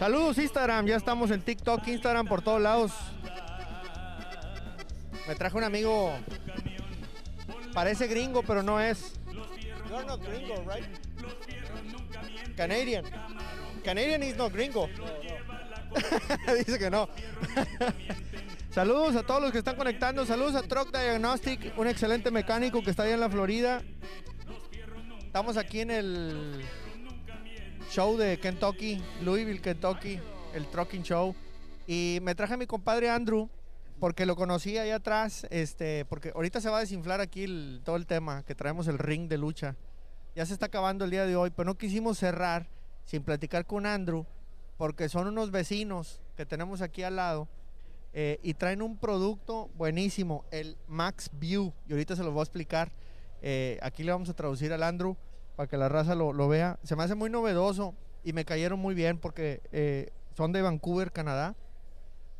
Saludos Instagram, ya estamos en TikTok, Instagram, por todos lados. Me trajo un amigo, parece gringo, pero no es. You're not gringo, right? Canadian. Canadian is not gringo. Dice que no. Saludos a todos los que están conectando. Saludos a Truck Diagnostic, un excelente mecánico que está allá en la Florida. Estamos aquí en el show de Kentucky, Louisville, Kentucky, el Trucking Show. Y me traje a mi compadre Andrew, porque lo conocí ahí atrás, este, porque ahorita se va a desinflar aquí el- todo el tema, que traemos el ring de lucha. Ya se está acabando el día de hoy, pero no quisimos cerrar sin platicar con Andrew, porque son unos vecinos que tenemos aquí al lado. eh, y traen un producto buenísimo, el Max View. Y ahorita se los voy a explicar. Eh, aquí le vamos a traducir al Andrew para que la raza lo, lo vea. Se me hace muy novedoso y me cayeron muy bien porque eh, son de Vancouver, Canadá.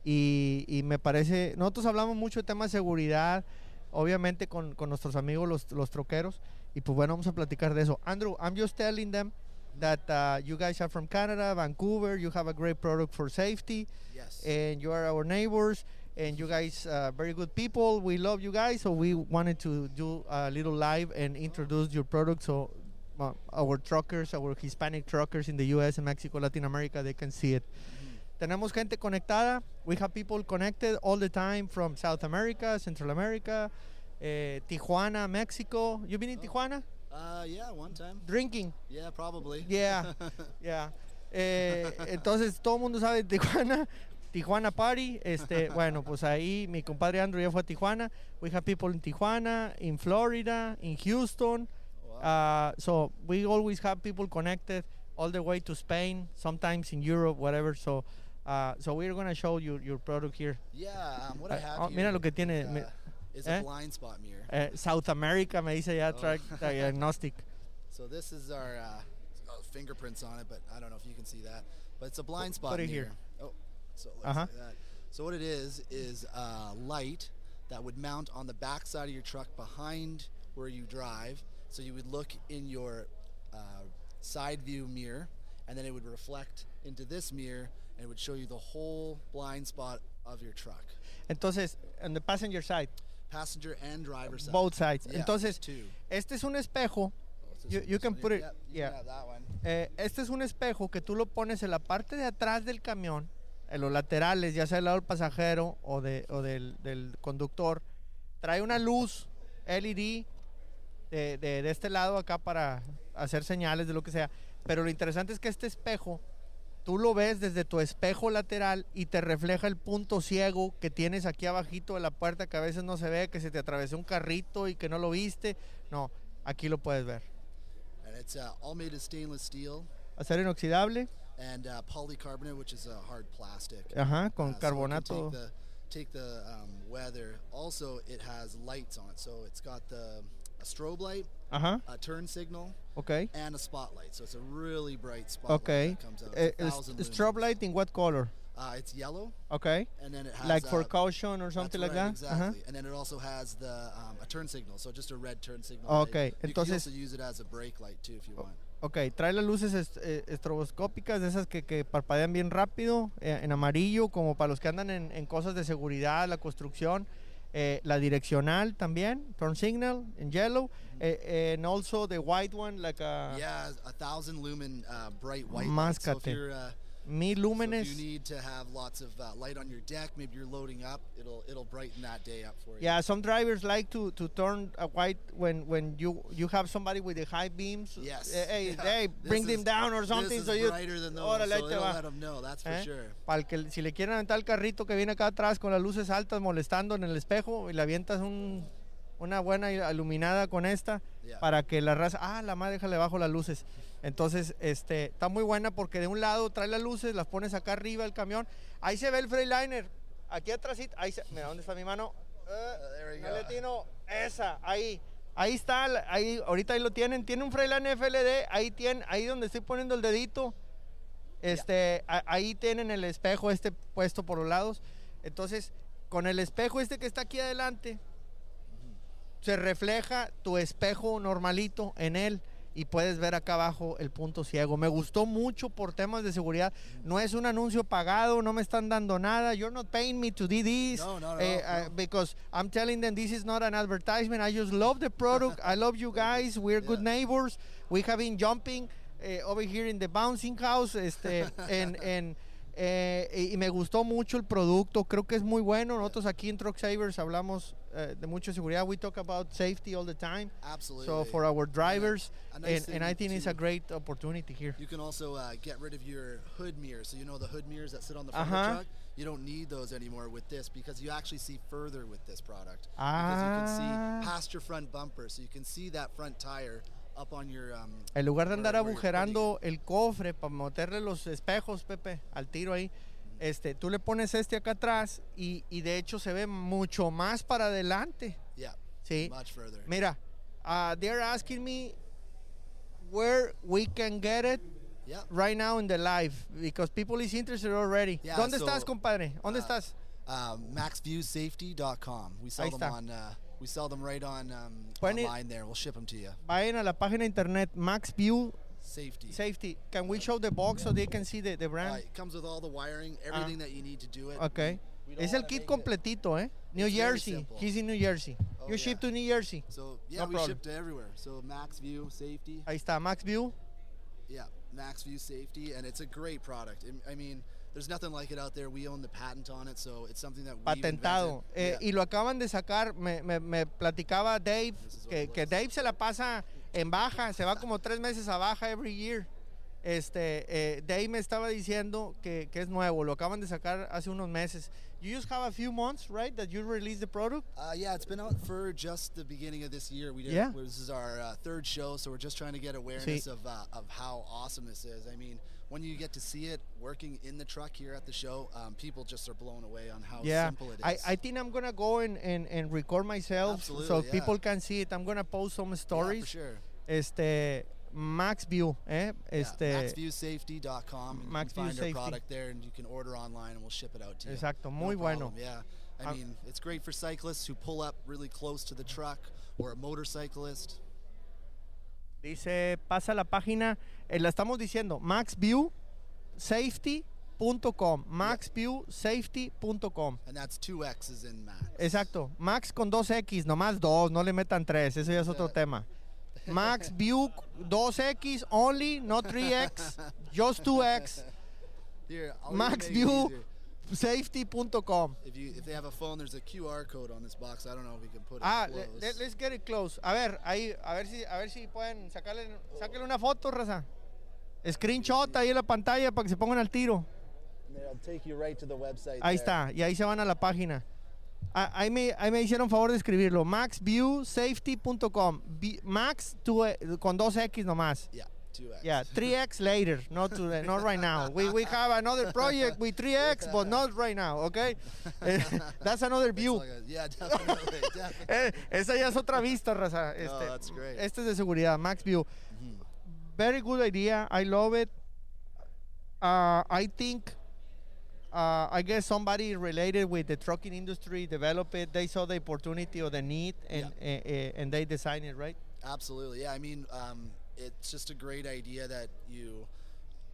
Y, y me parece, nosotros hablamos mucho de temas de seguridad, obviamente con, con nuestros amigos los, los troqueros. Y pues bueno, vamos a platicar de eso. Andrew, I'm just telling them that uh, you guys are from Canada, Vancouver. You have a great product for safety Yes. and you are our neighbors and you guys uh, very good people we love you guys so we wanted to do a little live and introduce your product so our truckers our hispanic truckers in the us and mexico latin america they can see it tenemos gente conectada we have people connected all the time from south america central america eh, tijuana mexico you been in tijuana uh, yeah, one time. drinking Yeah, probably. Yeah, yeah. Eh, entonces todo el mundo sabe Tijuana, Tijuana Party. Este, bueno, pues ahí mi compadre Andrew ya fue a Tijuana. We have people in Tijuana, in Florida, in Houston. Uh, so we always have people connected all the way to Spain, sometimes in Europe, whatever. So, uh, so we're gonna show you your product here. Yeah, um, what I Uh, have oh, here mira lo que tiene, uh, is eh? a blind spot mirror. Eh, South America me dice ya Oh. Track Diagnostic. So this is our uh, oh, fingerprints on it, but I don't know if you can see that. But it's a blind spot put it mirror. here. Oh, so Uh-huh. like that. So what it is is a light that would mount on the back side of your truck behind where you drive. So you would look in your uh, side view mirror, and then it would reflect into this mirror, and it would show you the whole blind spot of your truck, Entonces, on the passenger side. passenger and driver side. Both sides. Yeah, Entonces, two. este es un espejo. Oh, so You, can put it. Yep, Yeah. Eh, este es un espejo que tú lo pones en la parte de atrás del camión, en los laterales, ya sea del lado del pasajero o, de, o del, del conductor. Trae una luz LED de, de- de este lado acá para hacer señales de lo que sea. Pero lo interesante es que este espejo, tú lo ves desde tu espejo lateral y te refleja el punto ciego que tienes aquí abajito de la puerta que a veces no se ve, que se te atravesó un carrito y que no lo viste. No, aquí lo puedes ver. And it's uh, all made of stainless steel Acero inoxidable. and uh, polycarbonate, which is a hard plastic. Ajá, con Uh, so carbonato. take the, take the um, weather. Also, it has lights on it. So it's got the a strobe light, Ajá, a turn signal, ok. and a spotlight. So it's a really bright spotlight Ok. that comes out. St- strobe light in what color? Uh, it's yellow, Ok. and then it has Like for uh, caution or something like right, that? Ajá. Exactly. And then it also has the um, a turn signal, so just a red turn signal. Okay, light. You can entonces- also use it as a brake light too if you want. Ok, trae las luces est- eh, estroboscópicas, de esas que, que parpadean bien rápido, eh, en amarillo, como para los que andan en, en cosas de seguridad, la construcción. Eh, la direccional también, turn signal, en yellow. eh, and also the white one, like a Yeah, a thousand lumen uh, bright white. light. Mil lúmenes. if you need to have lots of light on your deck, maybe you're loading up, it'll it'll brighten that day up for you. Yeah, some drivers like to, to turn a white when when you you have somebody with the high beams. Yes. Eh, Hey, Yeah. hey, This bring them is- down or this something. so you. 'em know, that's for ¿Eh? sure. Para que si le quieren aventar el carrito que viene acá atrás con las luces altas molestando en el espejo y le avientas un, una buena iluminada con esta Yeah. para que la raza, ah, la madre déjale bajo las luces. Entonces, este, está muy buena porque de un lado trae las luces, las pones acá arriba del camión. Ahí se ve el Freightliner. Aquí atrás, ahí se, mira dónde está mi mano. No go. le atino. esa, ahí. Ahí está, ahí, ahorita ahí lo tienen. Tiene un Freightliner FLD, ahí tiene, ahí donde estoy poniendo el dedito. Este, a- ahí tienen el espejo este puesto por los lados. Entonces, con el espejo este que está aquí adelante, se refleja tu espejo normalito en él. y puedes ver acá abajo el punto ciego. Me gustó mucho por temas de seguridad. No es un anuncio pagado, no me están dando nada. You're not paying me to do this No, no, no, eh, uh, because I'm telling them this is not an advertisement. I just love the product. I love you guys. We're good neighbors. We have been jumping eh, over here in the bouncing house. Este, en, en, eh, y me gustó mucho el producto. Creo que es muy bueno. Nosotros aquí en Truck Savers hablamos eh, de mucha seguridad. We talk about safety all the time. Absolutely. So for our drivers, a nice and, and I think it's a great opportunity here. You can also uh, get rid of your hood mirrors. So you know the hood mirrors that sit on the front Uh-huh. of the truck. You don't need those anymore with this because you actually see further with this product. ah. Because you can Ah. see past your front bumper, so you can see that front tire up on your. Um, En lugar de andar agujerando el cofre para meterle los espejos, Pepe, al tiro ahí, este, tú le pones este acá atrás y, y de hecho se ve mucho más para adelante. Yeah. Sí. Much further. Mira, uh, they're asking me where we can get it Yeah. right now in the live because people is interested already. Yeah, ¿Dónde so, estás, compadre? ¿Dónde uh, estás? Um, MaxViewSafety.com. We sell Ahí them está. on. Uh, we sell them right on um, ir- online there. We'll ship them to you. Vayan a la página de internet Max View Safety. Safety. Can we show the box so they can see the, the Uh, brand? it comes with all the wiring, everything that you need to do it. Okay. Es el kit completito, ¿eh? New It's Jersey. He's in New Jersey. Oh, you ship to New Jersey. So yeah, No we problem. ship to everywhere. So Max View Safety. Ahí está, Max View. Yeah, Max View Safety, and it's a great product. I- mean, there's nothing like it out there. We own the patent on it, so it's something that we've Patentado. Eh, Yeah. Y lo acaban de sacar. Me, me- me platicaba Dave This is what que, que. Dave se la pasa en baja. Se va como tres meses a baja every year. Este, eh, Dave me estaba diciendo que, que es nuevo. Lo acaban de sacar hace unos meses. You just have a few months, right? That you released the product. Uh, yeah, it's been out for just the beginning of this year. We did. Yeah. This is our uh, third show, so we're just trying to get awareness of uh, of how awesome this is. I mean, when you get to see it working in the truck here at the show, um, people just are blown away on how Yeah, simple it I, is. I think I'm gonna go and, and, and record myself so yeah. people can see it. I'm gonna post some Yeah, stories. for sure. Este, Max View, eh? Este, yeah, MaxViewSafety.com. and Max you can View find Safety. our product there, and you can order online, and we'll ship it out to you. Exacto, No muy bueno. problem, Yeah, I Um, mean, it's great for cyclists who pull up really close to the truck, or a motorcyclist. Dice, pasa la página, eh, la estamos diciendo, maxviewsafety.com, maxviewsafety.com. And that's two X's in Max. Exacto, Max con dos X, nomás dos, no le metan tres, eso ya es otro tema. Max View 2X only, no 3X, just 2X, Here, Max easier. safety.com. If you if they have a phone, there's a QR code on this box. I don't know if we can put it Ah, close. let's get it close. A ver, ahí, a ver si, a ver si pueden sacarle, sáquenle una foto, raza. Screenshot ahí en la pantalla para que se pongan al tiro. And then I'll take you right to the website. Ahí there. está, y ahí se van a la página. Ah, ahí, me, ahí me hicieron favor de escribirlo. maxviewsafety.com. Max two- eh, con dos X nomás. Yeah, two X. Yeah, 3X later, not, to, not right now. We, we have another project with 3X, but not right now, okay? Eh, That's another view. yeah, definitely, definitely. Eh, esa ya es otra vista, raza. Este, No, that's great. este es de seguridad, Max View. Very good idea. I love it. Uh, I think, uh, I guess somebody related with the trucking industry developed it. They saw the opportunity or the need, and uh, uh, and they designed it, right? Absolutely. Yeah, I mean, um, it's just a great idea that you.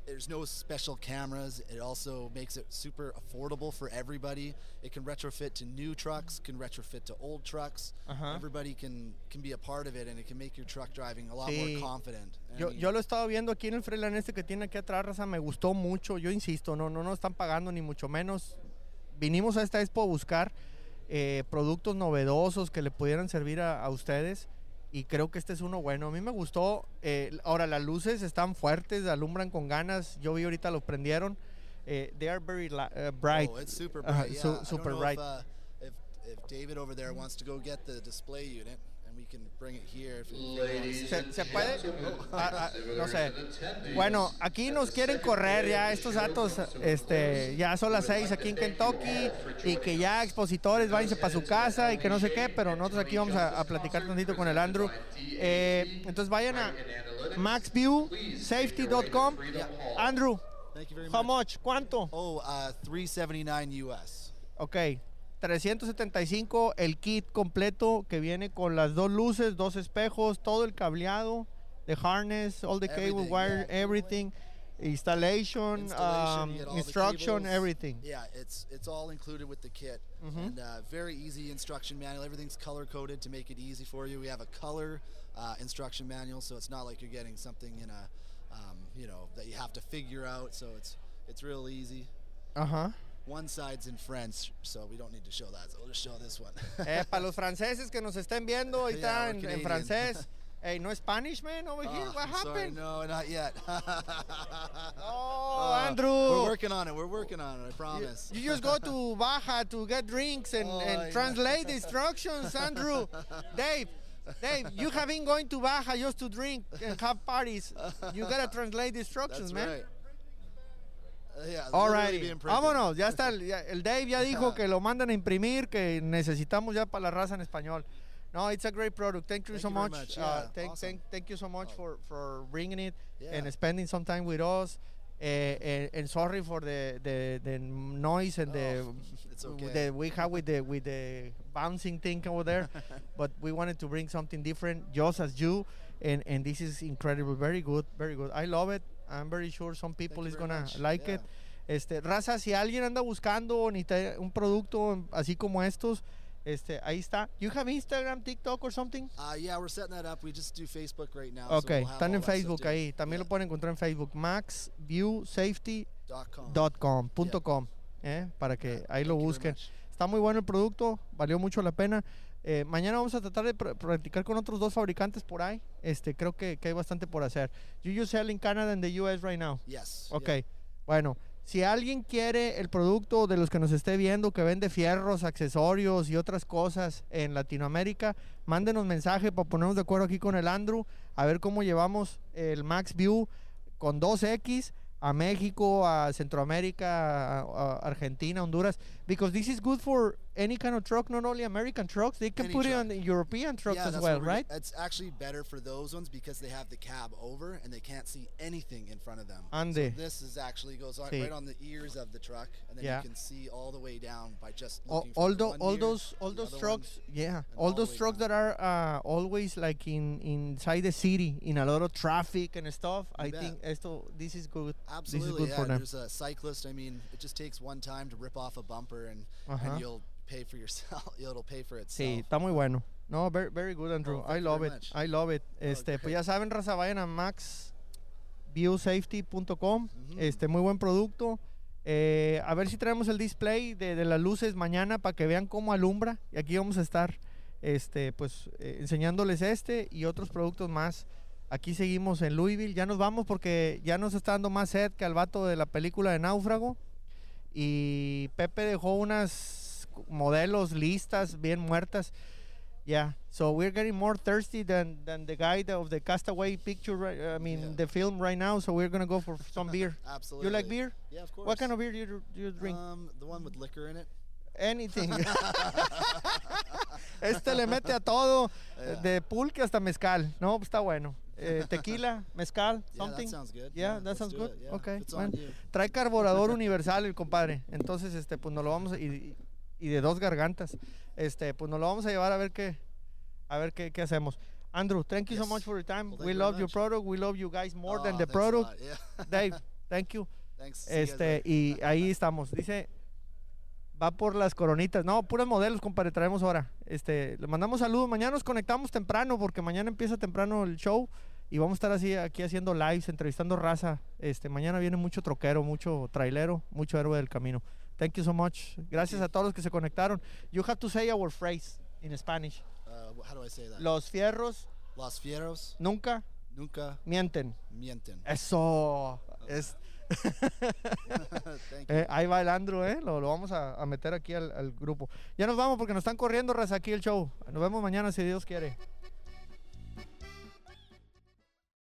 There's no special cameras. It also makes it super affordable for everybody. It can retrofit to new trucks, can retrofit to old trucks. Uh-huh. Everybody can can be a part of it, and it can make your truck driving a lot Sí. more confident. I Yo, mean, yo lo he estado viendo aquí en el Freeland este que tiene aquí atrás, raza, me gustó mucho. Yo insisto, no, no nos están pagando ni mucho menos. Vinimos a esta expo a buscar eh, productos novedosos que le pudieran servir a, a ustedes y creo que este es uno bueno. A mí me gustó. eh, ahora las luces están fuertes, alumbran con ganas. Yo vi ahorita los prendieron. Eh, they are very uh, bright. Oh, it's super bright. yeah. su- super bright. If, uh, if, if David over there wants to go get the display unit, and we can bring it here. If, if you wanna see ¿Se, it. se puede? Ah, ah, no sé. Bueno, aquí nos quieren correr ya estos datos. Este, ya son las seis aquí en Kentucky y que ya expositores váyanse para su casa y que no sé qué, pero nosotros aquí vamos a, a platicar tantito con el Andrew. Eh, entonces vayan a maxviewsafety.com. Andrew, Thank you very how much. ¿Cuánto? Oh, uh, 379 US. Ok. 375 el kit completo que viene con las dos luces, dos espejos, todo el cableado. the harness, all the cable, Everything, wire, yeah. everything, installation, Installation, um, you get all the instruction, everything. Yeah, it's it's all included with the kit, Mhm. and uh, very easy instruction manual. Everything's color coded to make it easy for you. We have a color uh, instruction manual, so it's not like you're getting something in a, um, you know, that you have to figure out. So it's it's real easy. Ajá. One side's in French, so we don't need to show that. So we'll just show this one. Eh, para los franceses que nos estén viendo ahorita Yeah, en, en francés. Hey, no Spanish, man, over here. Oh, What I'm sorry, happened? no, not yet. Oh, Uh, Andrew. We're working on it. We're working on it. I promise. You just go to Baja to get drinks and, Oh, and translate the instructions, Andrew. Dave, Dave, you have been going to Baja just to drink and have parties. You gotta translate the instructions, That's man. right. Uh, yeah, All literally right, being vámonos. Ya está. El, el Dave ya dijo que lo mandan a imprimir, que necesitamos ya para la raza en español. No, it's a great product. Thank you Thank so you much. much. Uh, thank, awesome. thank, thank you so much Oh. for, for bringing it and spending some time with us. Eh, eh, and sorry for the, the, the noise and the Oh, it's okay. that we have with the with the bouncing thing over there. but we wanted to bring something different, just as you. And and this is incredible, very good, very good. I love it. I'm very sure some people is gonna much. like Yeah. it. Este, raza, si alguien anda buscando un producto así como estos, este, ahí está. You have Instagram, TikTok or something? Uh, yeah, we're setting that up. We just do Facebook right now. Ok, so we'll están en Facebook ahí. También Yeah. lo pueden encontrar en Facebook. maxviewsafety.com Dot com. punto com, eh, para que Yeah, ahí lo thank busquen. Está muy bueno el producto, valió mucho la pena. Eh, mañana vamos a tratar de pr- practicar con otros dos fabricantes por ahí. Este, creo que, que hay bastante por hacer. You just sell in Canada and the US right now. Yes. Ok, yeah. bueno, si alguien quiere el producto de los que nos esté viendo, que vende fierros, accesorios y otras cosas en Latinoamérica, mándenos mensaje para ponernos de acuerdo aquí con el Andrew, a ver cómo llevamos el Max View con 2X a México, a Centroamérica, a, a Argentina, Honduras, because this is good for any kind of truck, not only American trucks, they can Any put it on the European trucks yeah, as well, right? It's actually better for those ones because they have the cab over and they can't see anything in front of them. Ande. So this is actually goes on, Sí. right on the ears of the truck, and then Yeah. you can see all the way down by just all, looking all, the one all mirror those all those trucks yeah all all those trucks down. that are uh, always like in inside the city in a lot of traffic and stuff i bet. think esto this is good Absolutely, this is good yeah. for them There's a cyclist. I mean, it just takes one time to rip off a bumper, and, Uh-huh. and you'll pay for yourself. It'll pay for itself. sí está muy bueno. No very, very good andrew. Oh, i love it. much. i love it. Este pues ya saben raza vayan a maxviewsafety.com este muy buen producto. Eh, a ver si traemos el display de, de las luces mañana para que vean cómo alumbra. Y aquí vamos a estar este pues eh, enseñándoles este y otros productos más. Aquí seguimos en Louisville. Ya nos vamos porque ya nos está dando más sed que al vato de la película de Náufrago. Y Pepe dejó unas modelos listas bien muertas yeah so we're getting more thirsty than than the guy that- of the Castaway picture right, I mean Yeah. the film right now so we're gonna go for some beer Absolutely. you like beer Yeah, of course. what kind of beer do you, do you drink Um, the one with liquor in it. anything este le mete a todo Yeah. de pulque hasta mezcal no pues está bueno Eh, tequila mezcal Yeah, something that sounds good. Yeah, that let's sounds good. yeah. Okay, trae carburador universal el compadre. Entonces, este, pues nos lo vamos a- y, y de dos gargantas. Este, pues nos lo vamos a llevar a ver qué, a ver qué, qué hacemos. Andrew, thank you so much for your time. Well, we you love your product. We love you guys more Oh, than the thanks a product. yeah. Dave, thank you. Thanks. Este, y ahí estamos. Dice, va por las coronitas. No, puros modelos, compadre, traemos ahora. Este, le mandamos saludos. Mañana nos conectamos temprano, porque mañana empieza temprano el show. Y vamos a estar así aquí haciendo lives, entrevistando raza. Este, mañana viene mucho troquero, mucho trailero, mucho héroe del camino. Thank you so much. Gracias a todos los que se conectaron. You have to say our phrase in Spanish. Uh, how do I say that? Los fierros Los fieros nunca nunca mienten. mienten. Eso. Es, Thank you. Eh, ahí va el Andrew, ¿eh? Lo, lo vamos a, a meter aquí al, al grupo. Ya nos vamos porque nos están corriendo, raza, aquí el show. Nos vemos mañana si Dios quiere.